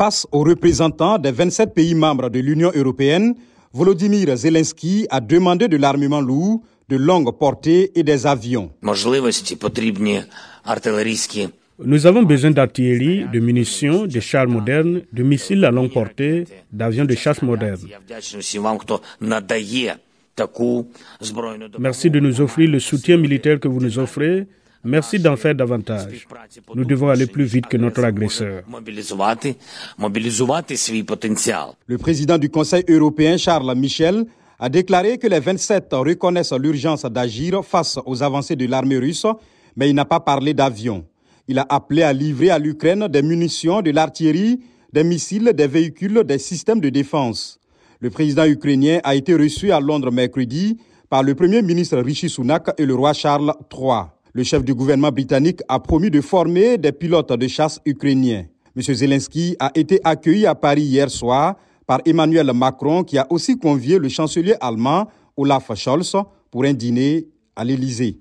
Face aux représentants des 27 pays membres de l'Union européenne, Volodymyr Zelensky a demandé de l'armement lourd, de longue portée et des avions. Nous avons besoin d'artillerie, de munitions, de chars modernes, de missiles à longue portée, d'avions de chasse modernes. Merci de nous offrir le soutien militaire que vous nous offrez. Merci d'en faire davantage. Nous devons aller plus vite que notre agresseur. Le président du Conseil européen, Charles Michel, a déclaré que les 27 reconnaissent l'urgence d'agir face aux avancées de l'armée russe, mais il n'a pas parlé d'avions. Il a appelé à livrer à l'Ukraine des munitions, de l'artillerie, des missiles, des véhicules, des systèmes de défense. Le président ukrainien a été reçu à Londres mercredi par le premier ministre Rishi Sunak et le roi Charles III. Le chef du gouvernement britannique a promis de former des pilotes de chasse ukrainiens. M. Zelensky a été accueilli à Paris hier soir par Emmanuel Macron qui a aussi convié le chancelier allemand Olaf Scholz pour un dîner à l'Élysée.